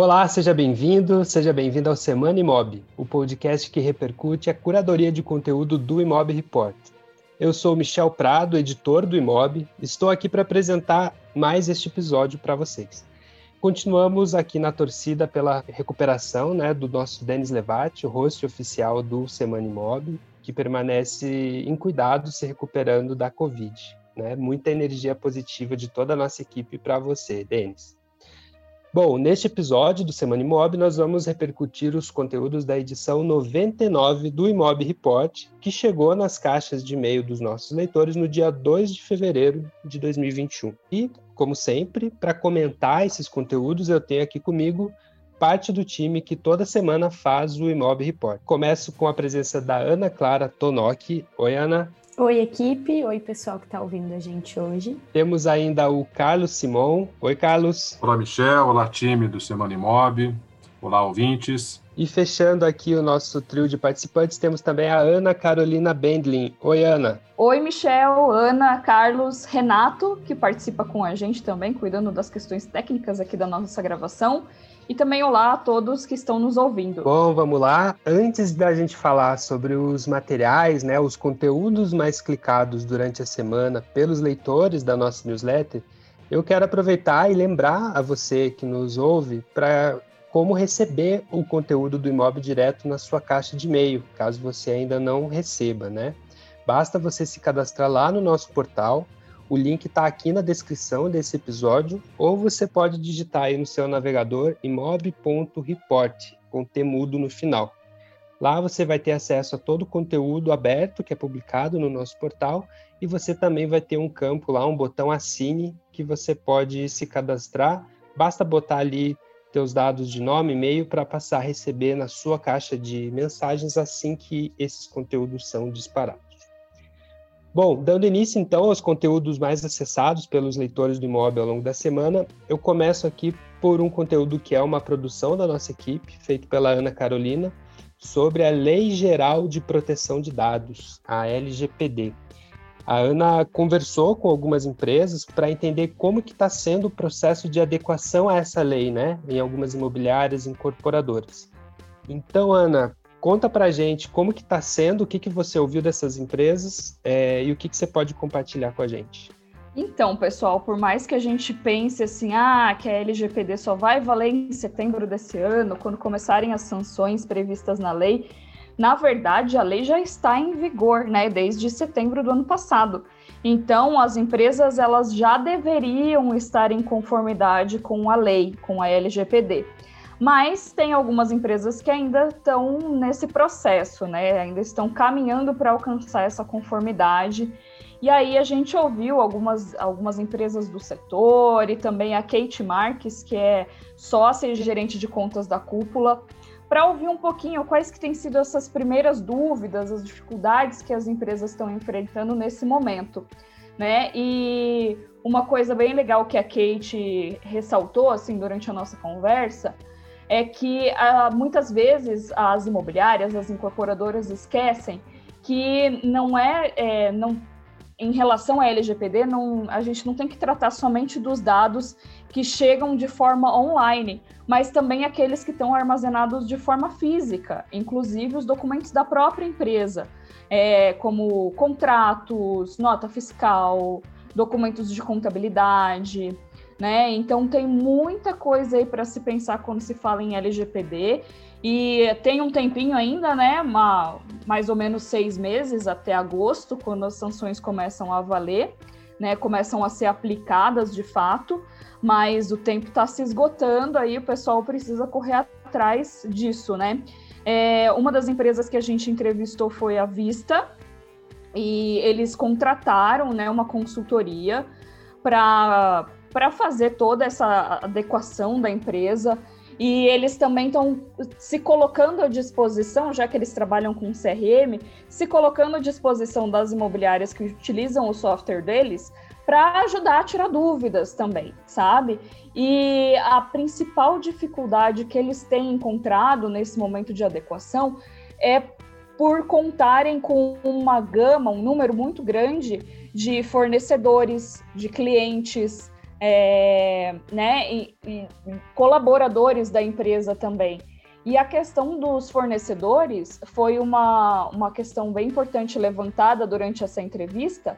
Olá, seja bem-vindo, seja bem-vindo ao Semana Imob, o podcast que repercute a curadoria de conteúdo do Imob Report. Eu sou Michel Prado, editor do Imob, estou aqui para apresentar mais este episódio para vocês. Continuamos aqui na torcida pela recuperação né, do nosso Denis Levati, o host oficial do Semana Imob, que permanece em cuidado se recuperando da Covid. Né? Muita energia positiva de toda a nossa equipe para você, Denis. Bom, neste episódio do Semana Imob, nós vamos repercutir os conteúdos da edição 99 do Imob Report, que chegou nas caixas de e-mail dos nossos leitores no dia 2 de fevereiro de 2021. E, como sempre, para comentar esses conteúdos, eu tenho aqui comigo parte do time que toda semana faz o Imob Report. Começo com a presença da Ana Clara Tonoki. Oi, Ana. Oi, equipe. Oi, pessoal que está ouvindo a gente hoje. Temos ainda o Carlos Simon. Oi, Carlos. Olá, Michel. Olá, time do Semana Imob. Olá, ouvintes. E fechando aqui o nosso trio de participantes, temos também a Ana Carolina Bendlin. Oi, Ana. Oi, Michel, Ana, Carlos, Renato, que participa com a gente também, cuidando das questões técnicas aqui da nossa gravação. E também olá a todos que estão nos ouvindo. Bom, vamos lá. Antes da gente falar sobre os materiais, né, os conteúdos mais clicados durante a semana pelos leitores da nossa newsletter, eu quero aproveitar e lembrar a você que nos ouve para como receber o conteúdo do imóvel direto na sua caixa de e-mail, caso você ainda não receba, né? Basta você se cadastrar lá no nosso portal o link está aqui na descrição desse episódio, ou você pode digitar aí no seu navegador imob.report, com temudo no final. Lá você vai ter acesso a todo o conteúdo aberto que é publicado no nosso portal e você também vai ter um campo lá, um botão assine que você pode se cadastrar. Basta botar ali teus dados de nome e e-mail para passar a receber na sua caixa de mensagens assim que esses conteúdos são disparados. Bom, dando início então aos conteúdos mais acessados pelos leitores do imóvel ao longo da semana, eu começo aqui por um conteúdo que é uma produção da nossa equipe, feito pela Ana Carolina, sobre a Lei Geral de Proteção de Dados, a LGPD. A Ana conversou com algumas empresas para entender como que está sendo o processo de adequação a essa lei, né, em algumas imobiliárias incorporadoras. Então, Ana, Conta pra gente como que está sendo, o que, que você ouviu dessas empresas é, e o que, que você pode compartilhar com a gente. Então, pessoal, por mais que a gente pense assim, ah, que a LGPD só vai valer em setembro desse ano, quando começarem as sanções previstas na lei, na verdade a lei já está em vigor, né, desde setembro do ano passado. Então, as empresas elas já deveriam estar em conformidade com a lei, com a LGPD. Mas tem algumas empresas que ainda estão nesse processo, né? Ainda estão caminhando para alcançar essa conformidade. E aí a gente ouviu algumas, algumas empresas do setor e também a Kate Marques, que é sócia e gerente de contas da cúpula, para ouvir um pouquinho quais que têm sido essas primeiras dúvidas, as dificuldades que as empresas estão enfrentando nesse momento. Né? E uma coisa bem legal que a Kate ressaltou assim durante a nossa conversa é que ah, muitas vezes as imobiliárias, as incorporadoras esquecem que não é, é não, em relação à LGPD, a gente não tem que tratar somente dos dados que chegam de forma online, mas também aqueles que estão armazenados de forma física, inclusive os documentos da própria empresa, é, como contratos, nota fiscal, documentos de contabilidade, né? Então tem muita coisa aí para se pensar quando se fala em LGPD e tem um tempinho ainda, né? Uma, mais ou menos seis meses até agosto, quando as sanções começam a valer, né? Começam a ser aplicadas de fato, mas o tempo está se esgotando, aí o pessoal precisa correr atrás disso, né? É, uma das empresas que a gente entrevistou foi a Vista, e eles contrataram né, uma consultoria para para fazer toda essa adequação da empresa. E eles também estão se colocando à disposição, já que eles trabalham com CRM, se colocando à disposição das imobiliárias que utilizam o software deles para ajudar a tirar dúvidas também, sabe? E a principal dificuldade que eles têm encontrado nesse momento de adequação é por contarem com uma gama, um número muito grande de fornecedores, de clientes, é, né, e, e colaboradores da empresa também. E a questão dos fornecedores foi uma, uma questão bem importante levantada durante essa entrevista,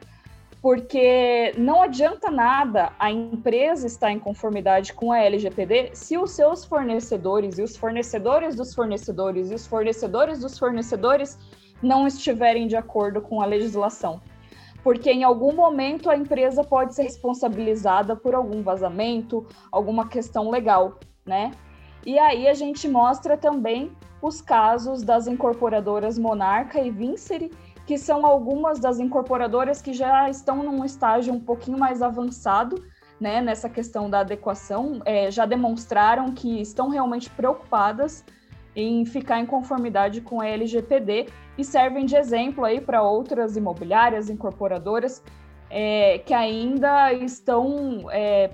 porque não adianta nada a empresa estar em conformidade com a LGPD se os seus fornecedores e os fornecedores dos fornecedores e os fornecedores dos fornecedores não estiverem de acordo com a legislação. Porque em algum momento a empresa pode ser responsabilizada por algum vazamento, alguma questão legal, né? E aí a gente mostra também os casos das incorporadoras Monarca e Vincere, que são algumas das incorporadoras que já estão num estágio um pouquinho mais avançado, né, nessa questão da adequação, é, já demonstraram que estão realmente preocupadas em ficar em conformidade com a LGPD e servem de exemplo aí para outras imobiliárias, incorporadoras é, que ainda estão é,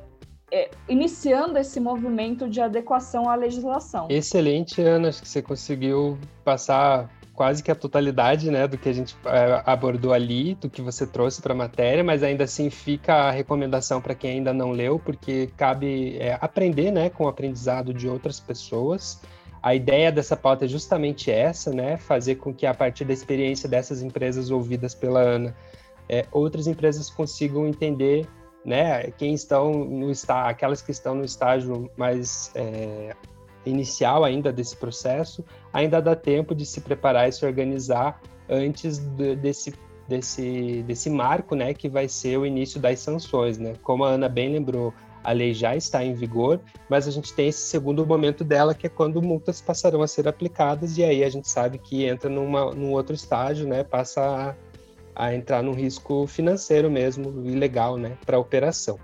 é, iniciando esse movimento de adequação à legislação. Excelente, Ana, acho que você conseguiu passar quase que a totalidade né, do que a gente é, abordou ali, do que você trouxe para a matéria, mas ainda assim fica a recomendação para quem ainda não leu, porque cabe é, aprender né, com o aprendizado de outras pessoas. A ideia dessa pauta é justamente essa, né? Fazer com que a partir da experiência dessas empresas ouvidas pela Ana, é, outras empresas consigam entender, né? Quem estão no está, aquelas que estão no estágio mais é, inicial ainda desse processo, ainda dá tempo de se preparar e se organizar antes de, desse desse, desse marco, né, que vai ser o início das sanções, né? Como a Ana bem lembrou, a lei já está em vigor, mas a gente tem esse segundo momento dela, que é quando multas passarão a ser aplicadas, e aí a gente sabe que entra numa, num outro estágio, né? Passa a, a entrar num risco financeiro mesmo, ilegal, né? Para a operação.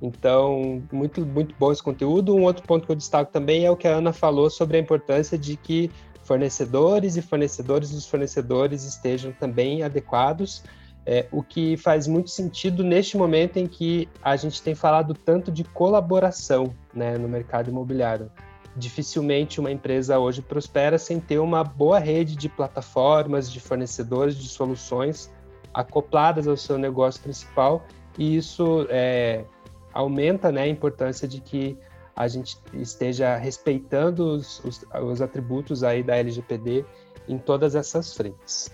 Então, muito, muito bom esse conteúdo. Um outro ponto que eu destaco também é o que a Ana falou sobre a importância de que fornecedores e fornecedores dos fornecedores estejam também adequados é, o que faz muito sentido neste momento em que a gente tem falado tanto de colaboração né, no mercado imobiliário. Dificilmente uma empresa hoje prospera sem ter uma boa rede de plataformas, de fornecedores de soluções acopladas ao seu negócio principal, e isso é, aumenta né, a importância de que a gente esteja respeitando os, os, os atributos aí da LGPD em todas essas frentes.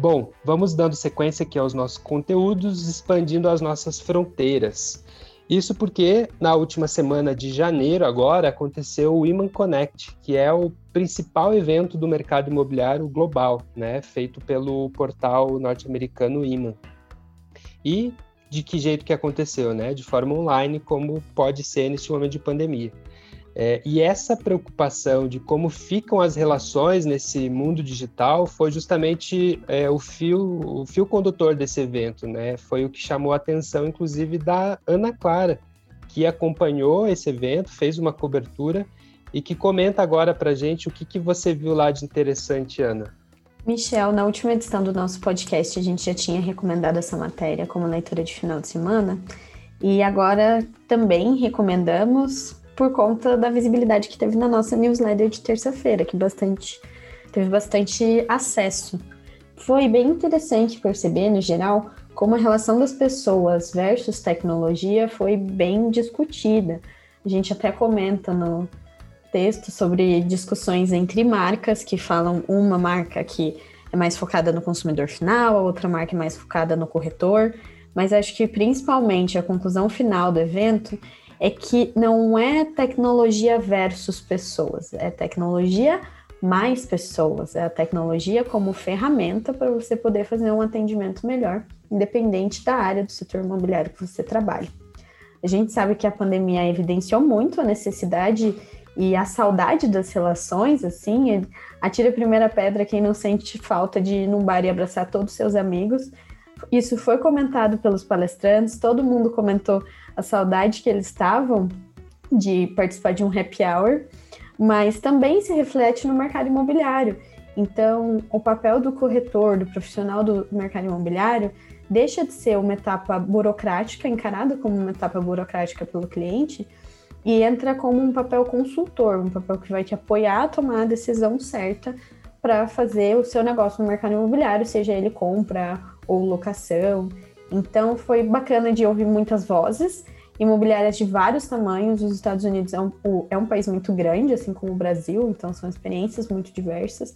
Bom, vamos dando sequência aqui aos nossos conteúdos, expandindo as nossas fronteiras. Isso porque na última semana de janeiro agora aconteceu o Iman Connect, que é o principal evento do mercado imobiliário global, né, feito pelo portal norte-americano Iman. E de que jeito que aconteceu, né? De forma online, como pode ser neste momento de pandemia. É, e essa preocupação de como ficam as relações nesse mundo digital foi justamente é, o, fio, o fio condutor desse evento, né? Foi o que chamou a atenção, inclusive, da Ana Clara, que acompanhou esse evento, fez uma cobertura e que comenta agora para gente o que, que você viu lá de interessante, Ana. Michel, na última edição do nosso podcast, a gente já tinha recomendado essa matéria como leitura de final de semana. E agora também recomendamos por conta da visibilidade que teve na nossa newsletter de terça-feira, que bastante teve bastante acesso. Foi bem interessante perceber, no geral, como a relação das pessoas versus tecnologia foi bem discutida. A gente até comenta no texto sobre discussões entre marcas que falam uma marca que é mais focada no consumidor final, a outra marca é mais focada no corretor, mas acho que principalmente a conclusão final do evento é que não é tecnologia versus pessoas, é tecnologia mais pessoas, é a tecnologia como ferramenta para você poder fazer um atendimento melhor, independente da área do setor imobiliário que você trabalha. A gente sabe que a pandemia evidenciou muito a necessidade e a saudade das relações, assim, atira a primeira pedra quem não sente falta de ir num bar e abraçar todos os seus amigos. Isso foi comentado pelos palestrantes, todo mundo comentou a saudade que eles estavam de participar de um happy hour, mas também se reflete no mercado imobiliário. Então, o papel do corretor, do profissional do mercado imobiliário, deixa de ser uma etapa burocrática, encarada como uma etapa burocrática pelo cliente, e entra como um papel consultor, um papel que vai te apoiar a tomar a decisão certa para fazer o seu negócio no mercado imobiliário, seja ele compra ou locação. Então foi bacana de ouvir muitas vozes imobiliárias de vários tamanhos. Os Estados Unidos é um, é um país muito grande, assim como o Brasil, então são experiências muito diversas.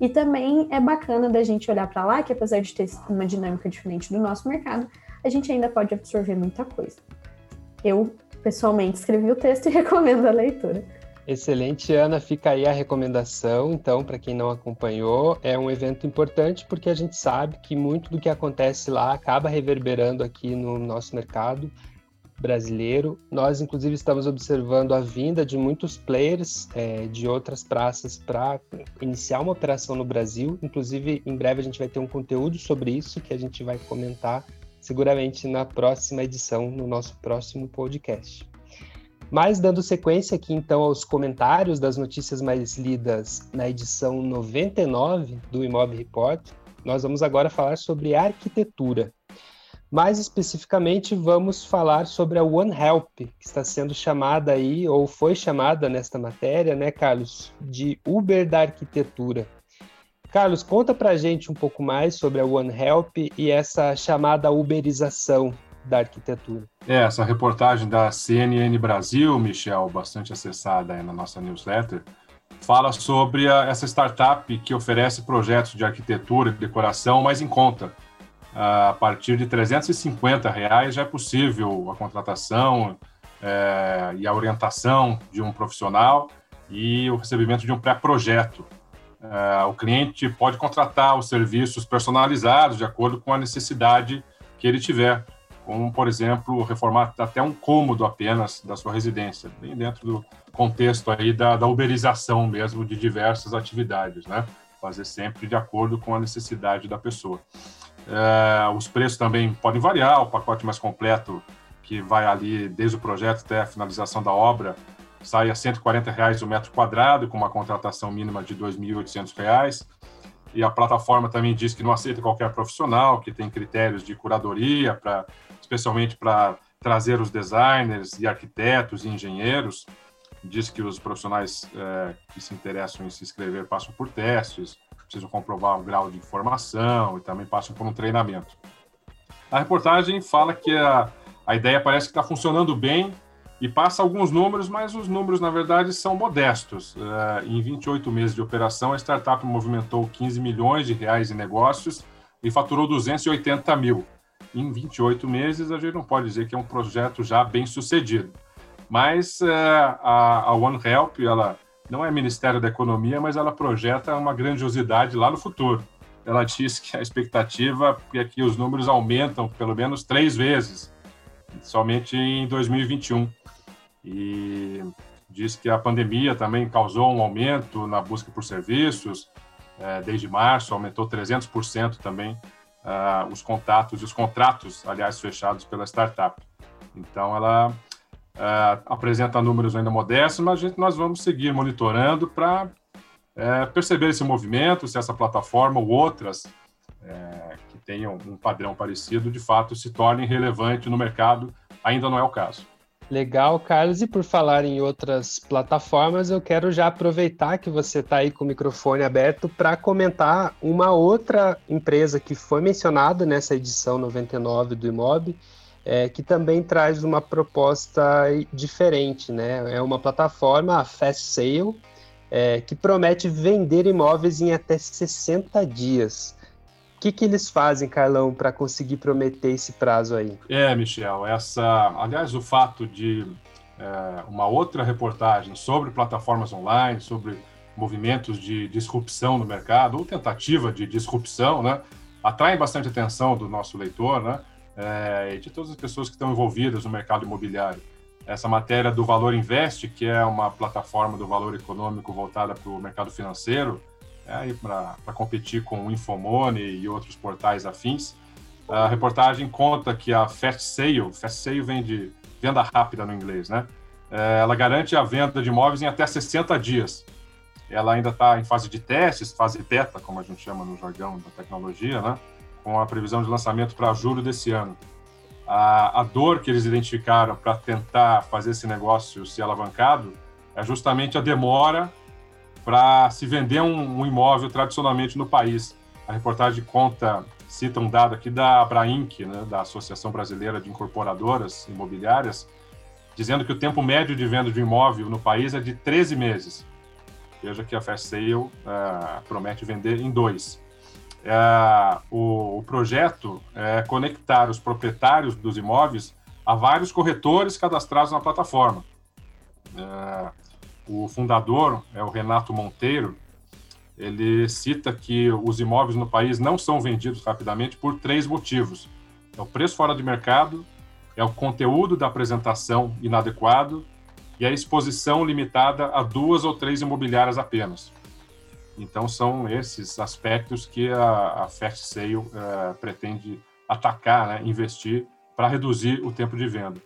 E também é bacana da gente olhar para lá, que apesar de ter uma dinâmica diferente do nosso mercado, a gente ainda pode absorver muita coisa. Eu, pessoalmente, escrevi o texto e recomendo a leitura. Excelente, Ana. Fica aí a recomendação. Então, para quem não acompanhou, é um evento importante porque a gente sabe que muito do que acontece lá acaba reverberando aqui no nosso mercado brasileiro. Nós, inclusive, estamos observando a vinda de muitos players é, de outras praças para iniciar uma operação no Brasil. Inclusive, em breve a gente vai ter um conteúdo sobre isso que a gente vai comentar seguramente na próxima edição, no nosso próximo podcast. Mas dando sequência aqui então aos comentários das notícias mais lidas na edição 99 do Imob Report, nós vamos agora falar sobre arquitetura. Mais especificamente, vamos falar sobre a One Help, que está sendo chamada aí, ou foi chamada nesta matéria, né, Carlos, de Uber da arquitetura. Carlos, conta pra gente um pouco mais sobre a One Help e essa chamada uberização da arquitetura. É, essa reportagem da CNN Brasil, Michel, bastante acessada na nossa newsletter, fala sobre a, essa startup que oferece projetos de arquitetura e decoração mais em conta. A partir de 350 reais já é possível a contratação é, e a orientação de um profissional e o recebimento de um pré-projeto. É, o cliente pode contratar os serviços personalizados de acordo com a necessidade que ele tiver como, por exemplo, reformar até um cômodo apenas da sua residência, bem dentro do contexto aí da, da uberização mesmo de diversas atividades, né? Fazer sempre de acordo com a necessidade da pessoa. É, os preços também podem variar, o pacote mais completo, que vai ali desde o projeto até a finalização da obra, sai a 140 reais o metro quadrado, com uma contratação mínima de R$ 2.800 e a plataforma também diz que não aceita qualquer profissional, que tem critérios de curadoria, pra, especialmente para trazer os designers e arquitetos e engenheiros. Diz que os profissionais é, que se interessam em se inscrever passam por testes, precisam comprovar o grau de formação e também passam por um treinamento. A reportagem fala que a, a ideia parece que está funcionando bem e passa alguns números, mas os números, na verdade, são modestos. Uh, em 28 meses de operação, a startup movimentou 15 milhões de reais em negócios e faturou 280 mil. Em 28 meses, a gente não pode dizer que é um projeto já bem sucedido. Mas uh, a, a One Help, ela não é Ministério da Economia, mas ela projeta uma grandiosidade lá no futuro. Ela diz que a expectativa é que os números aumentam pelo menos três vezes, somente em 2021 e diz que a pandemia também causou um aumento na busca por serviços. É, desde março, aumentou 300% também uh, os contatos e os contratos, aliás, fechados pela startup. Então, ela uh, apresenta números ainda modestos, mas gente, nós vamos seguir monitorando para é, perceber esse movimento, se essa plataforma ou outras é, que tenham um padrão parecido, de fato, se tornem relevantes no mercado. Ainda não é o caso. Legal, Carlos. E por falar em outras plataformas, eu quero já aproveitar que você está aí com o microfone aberto para comentar uma outra empresa que foi mencionada nessa edição 99 do Imob, é, que também traz uma proposta diferente, né? É uma plataforma, a Fast Sale, é, que promete vender imóveis em até 60 dias que, que eles fazem, Carlão, para conseguir prometer esse prazo aí? É, Michel, essa, aliás, o fato de é, uma outra reportagem sobre plataformas online, sobre movimentos de disrupção no mercado, ou tentativa de disrupção, né, bastante atenção do nosso leitor, né, é, e de todas as pessoas que estão envolvidas no mercado imobiliário. Essa matéria do Valor Invest, que é uma plataforma do valor econômico voltada para o mercado financeiro, é, para competir com o Infomone e outros portais afins. A reportagem conta que a Fast Sale, Fast Sale vem de venda rápida no inglês, né? É, ela garante a venda de imóveis em até 60 dias. Ela ainda está em fase de testes, fase beta, como a gente chama no jargão da tecnologia, né? Com a previsão de lançamento para julho desse ano. A, a dor que eles identificaram para tentar fazer esse negócio ser alavancado é justamente a demora para se vender um, um, imóvel tradicionalmente no país. A reportagem conta, cita um dado aqui da Abrainc, né, da Associação Brasileira de Incorporadoras Imobiliárias, dizendo que o tempo médio de venda de um imóvel no país é de 13 meses. Veja que a Fast Sale uh, promete vender em dois. Uh, o, o, projeto é conectar os proprietários dos imóveis a vários corretores cadastrados na plataforma. Uh, o fundador é o Renato Monteiro. Ele cita que os imóveis no país não são vendidos rapidamente por três motivos: é o preço fora de mercado, é o conteúdo da apresentação inadequado e a exposição limitada a duas ou três imobiliárias apenas. Então, são esses aspectos que a, a Fast Sale uh, pretende atacar, né, investir para reduzir o tempo de venda.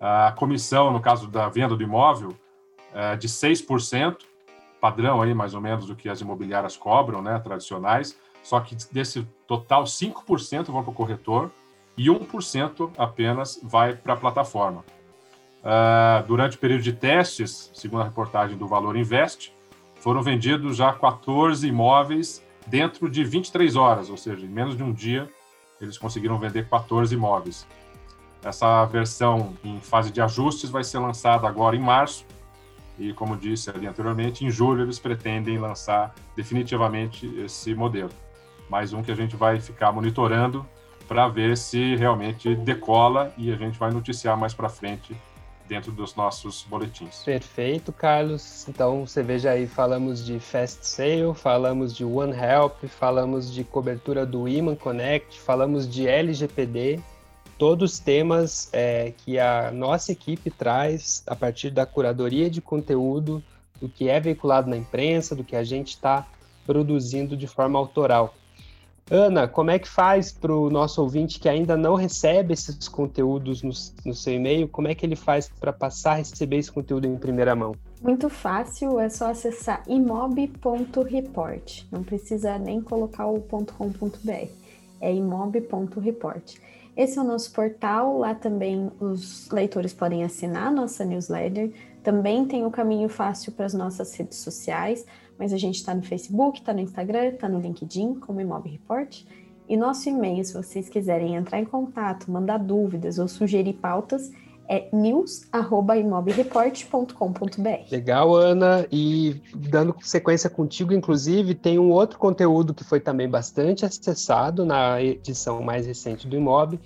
A comissão, no caso da venda do imóvel, é de 6%, padrão aí mais ou menos do que as imobiliárias cobram, né, tradicionais, só que desse total 5% vão para o corretor e 1% apenas vai para a plataforma. Uh, durante o período de testes, segundo a reportagem do Valor Invest, foram vendidos já 14 imóveis dentro de 23 horas, ou seja, em menos de um dia eles conseguiram vender 14 imóveis. Essa versão em fase de ajustes vai ser lançada agora em março e, como disse ali anteriormente, em julho eles pretendem lançar definitivamente esse modelo. Mais um que a gente vai ficar monitorando para ver se realmente decola e a gente vai noticiar mais para frente dentro dos nossos boletins. Perfeito, Carlos. Então você veja aí, falamos de Fast Sale, falamos de One Help, falamos de cobertura do Iman Connect, falamos de LGPD, todos temas é, que a nossa equipe traz a partir da curadoria de conteúdo, do que é veiculado na imprensa, do que a gente está produzindo de forma autoral. Ana, como é que faz para o nosso ouvinte que ainda não recebe esses conteúdos no, no seu e-mail? Como é que ele faz para passar a receber esse conteúdo em primeira mão? Muito fácil, é só acessar imob.report. Não precisa nem colocar o .com.br. É imob.report. Esse é o nosso portal, lá também os leitores podem assinar nossa newsletter. Também tem o caminho fácil para as nossas redes sociais mas a gente está no Facebook, está no Instagram, está no LinkedIn, como Imob Report. E nosso e-mail, se vocês quiserem entrar em contato, mandar dúvidas ou sugerir pautas, é news@imobreport.com.br. Legal, Ana. E dando sequência contigo, inclusive, tem um outro conteúdo que foi também bastante acessado na edição mais recente do Imob,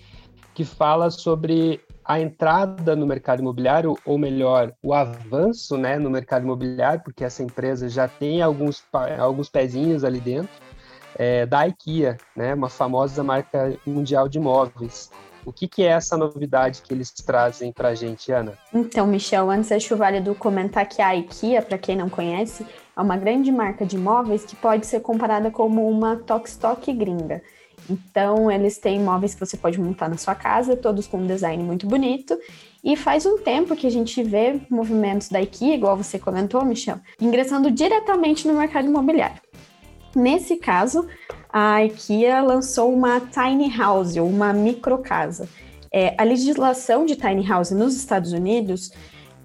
que fala sobre a entrada no mercado imobiliário, ou melhor, o avanço né, no mercado imobiliário, porque essa empresa já tem alguns, alguns pezinhos ali dentro, é, da IKEA, né, uma famosa marca mundial de imóveis. O que, que é essa novidade que eles trazem para a gente, Ana? Então, Michel, antes acho válido comentar que a IKEA, para quem não conhece, é uma grande marca de imóveis que pode ser comparada como uma Tokstok gringa. Então, eles têm móveis que você pode montar na sua casa, todos com um design muito bonito. E faz um tempo que a gente vê movimentos da IKEA, igual você comentou, Michel, ingressando diretamente no mercado imobiliário. Nesse caso, a IKEA lançou uma tiny house, ou uma microcasa. É, a legislação de tiny house nos Estados Unidos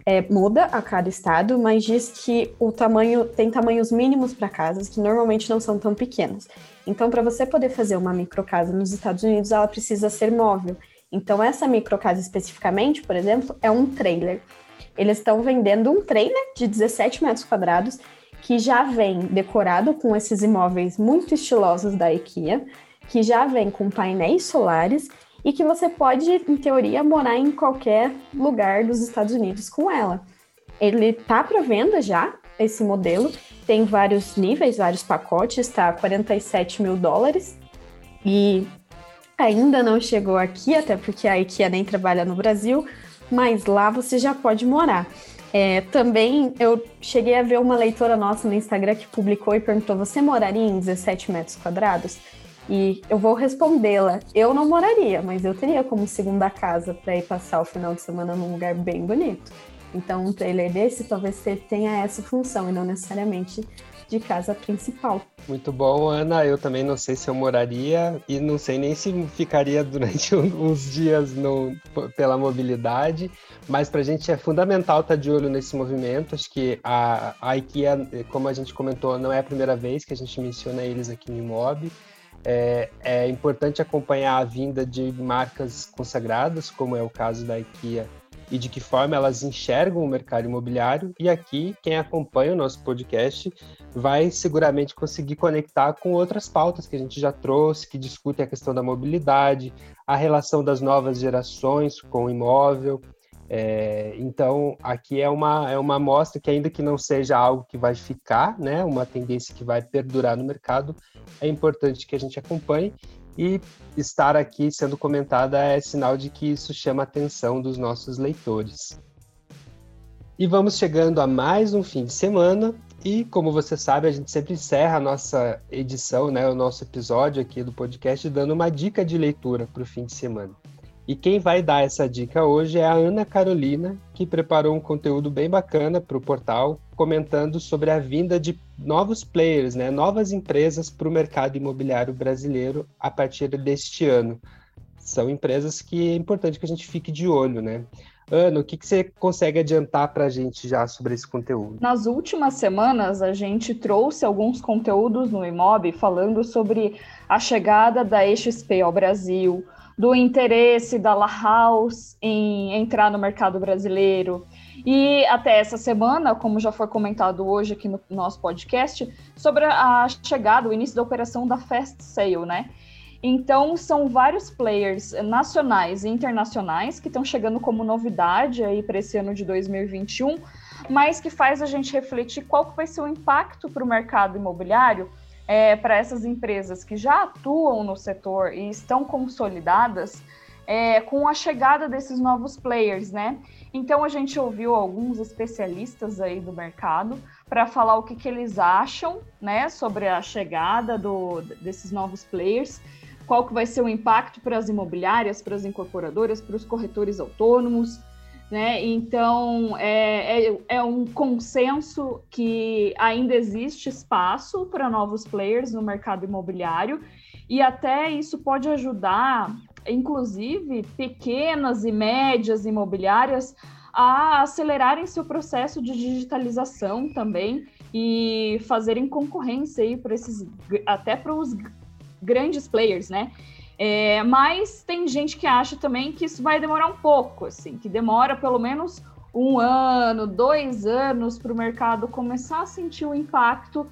é, muda a cada estado, mas diz que o tamanho tem tamanhos mínimos para casas que normalmente não são tão pequenas. Então, para você poder fazer uma microcasa nos Estados Unidos, ela precisa ser móvel. Então, essa microcasa especificamente, por exemplo, é um trailer. Eles estão vendendo um trailer de 17 metros quadrados que já vem decorado com esses imóveis muito estilosos da IKEA, que já vem com painéis solares e que você pode, em teoria, morar em qualquer lugar dos Estados Unidos com ela. Ele está para venda já, esse modelo, tem vários níveis, vários pacotes, está 47 mil dólares. E ainda não chegou aqui, até porque a IKEA nem trabalha no Brasil, mas lá você já pode morar. É, também eu cheguei a ver uma leitora nossa no Instagram que publicou e perguntou: Você moraria em 17 metros quadrados? E eu vou respondê-la. Eu não moraria, mas eu teria como segunda casa para ir passar o final de semana num lugar bem bonito. Então, um trailer desse talvez tenha essa função e não necessariamente de casa principal. Muito bom, Ana. Eu também não sei se eu moraria e não sei nem se ficaria durante uns dias no, pela mobilidade, mas para a gente é fundamental estar tá de olho nesse movimento. Acho que a, a IKEA, como a gente comentou, não é a primeira vez que a gente menciona eles aqui no Imob. É, é importante acompanhar a vinda de marcas consagradas, como é o caso da IKEA e de que forma elas enxergam o mercado imobiliário. E aqui, quem acompanha o nosso podcast vai seguramente conseguir conectar com outras pautas que a gente já trouxe, que discutem a questão da mobilidade, a relação das novas gerações com o imóvel. É, então, aqui é uma, é uma amostra que, ainda que não seja algo que vai ficar, né, uma tendência que vai perdurar no mercado, é importante que a gente acompanhe e estar aqui sendo comentada é sinal de que isso chama a atenção dos nossos leitores. E vamos chegando a mais um fim de semana. E como você sabe, a gente sempre encerra a nossa edição, né, o nosso episódio aqui do podcast, dando uma dica de leitura para o fim de semana. E quem vai dar essa dica hoje é a Ana Carolina, que preparou um conteúdo bem bacana para o portal, comentando sobre a vinda de novos players, né, novas empresas para o mercado imobiliário brasileiro a partir deste ano. São empresas que é importante que a gente fique de olho, né? Ana, o que, que você consegue adiantar para a gente já sobre esse conteúdo? Nas últimas semanas, a gente trouxe alguns conteúdos no Imob falando sobre a chegada da XP ao Brasil, do interesse da La House em entrar no mercado brasileiro. E até essa semana, como já foi comentado hoje aqui no nosso podcast, sobre a chegada, o início da operação da Fast Sale, né? Então, são vários players nacionais e internacionais que estão chegando como novidade aí para esse ano de 2021, mas que faz a gente refletir qual que vai ser o impacto para o mercado imobiliário é, para essas empresas que já atuam no setor e estão consolidadas é, com a chegada desses novos players, né? Então a gente ouviu alguns especialistas aí do mercado para falar o que, que eles acham, né, sobre a chegada do, desses novos players qual que vai ser o impacto para as imobiliárias, para as incorporadoras, para os corretores autônomos, né? Então é, é, é, um consenso que ainda existe espaço para novos players no mercado imobiliário e até isso pode ajudar, inclusive, pequenas e médias imobiliárias a acelerarem seu processo de digitalização também e fazerem concorrência aí para esses até para os grandes players, né? É, mas tem gente que acha também que isso vai demorar um pouco, assim, que demora pelo menos um ano, dois anos para o mercado começar a sentir o impacto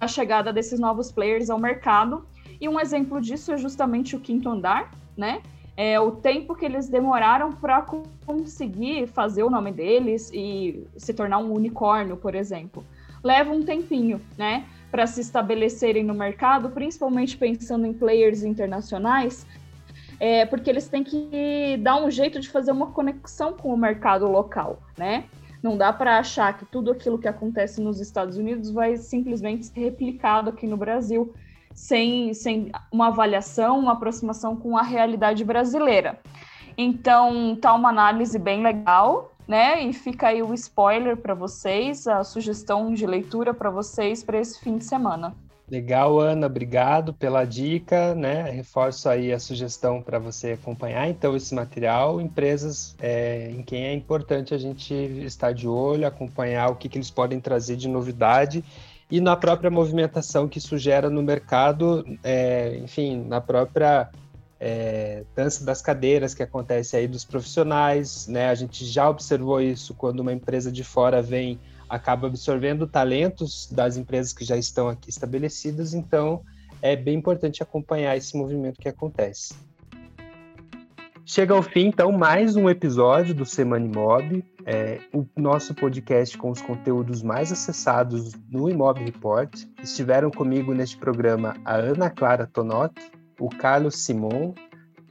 da chegada desses novos players ao mercado. E um exemplo disso é justamente o quinto andar, né? É o tempo que eles demoraram para conseguir fazer o nome deles e se tornar um unicórnio, por exemplo. Leva um tempinho, né? Para se estabelecerem no mercado, principalmente pensando em players internacionais, é, porque eles têm que dar um jeito de fazer uma conexão com o mercado local, né? Não dá para achar que tudo aquilo que acontece nos Estados Unidos vai simplesmente ser replicado aqui no Brasil, sem, sem uma avaliação, uma aproximação com a realidade brasileira. Então, tá uma análise bem legal, né? E fica aí o spoiler para vocês, a sugestão de leitura para vocês para esse fim de semana. Legal, Ana, obrigado pela dica, né? Reforço aí a sugestão para você acompanhar então esse material, empresas é, em quem é importante a gente estar de olho, acompanhar o que, que eles podem trazer de novidade e na própria movimentação que isso gera no mercado, é, enfim, na própria é, dança das cadeiras que acontece aí dos profissionais, né? A gente já observou isso quando uma empresa de fora vem, acaba absorvendo talentos das empresas que já estão aqui estabelecidas, então é bem importante acompanhar esse movimento que acontece. Chega ao fim, então, mais um episódio do Semana Imob, é, o nosso podcast com os conteúdos mais acessados no Imob Report. Estiveram comigo neste programa a Ana Clara Tonoc, o Carlos Simon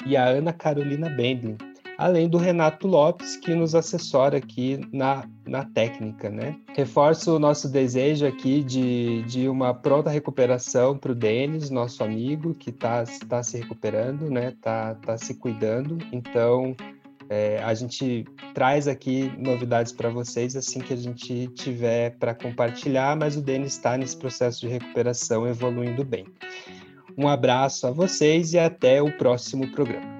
e a Ana Carolina Bendlin, além do Renato Lopes, que nos assessora aqui na, na técnica, né? Reforço o nosso desejo aqui de, de uma pronta recuperação para o Denis, nosso amigo, que está tá se recuperando, né? Está tá se cuidando. Então, é, a gente traz aqui novidades para vocês assim que a gente tiver para compartilhar, mas o Denis está nesse processo de recuperação evoluindo bem. Um abraço a vocês e até o próximo programa.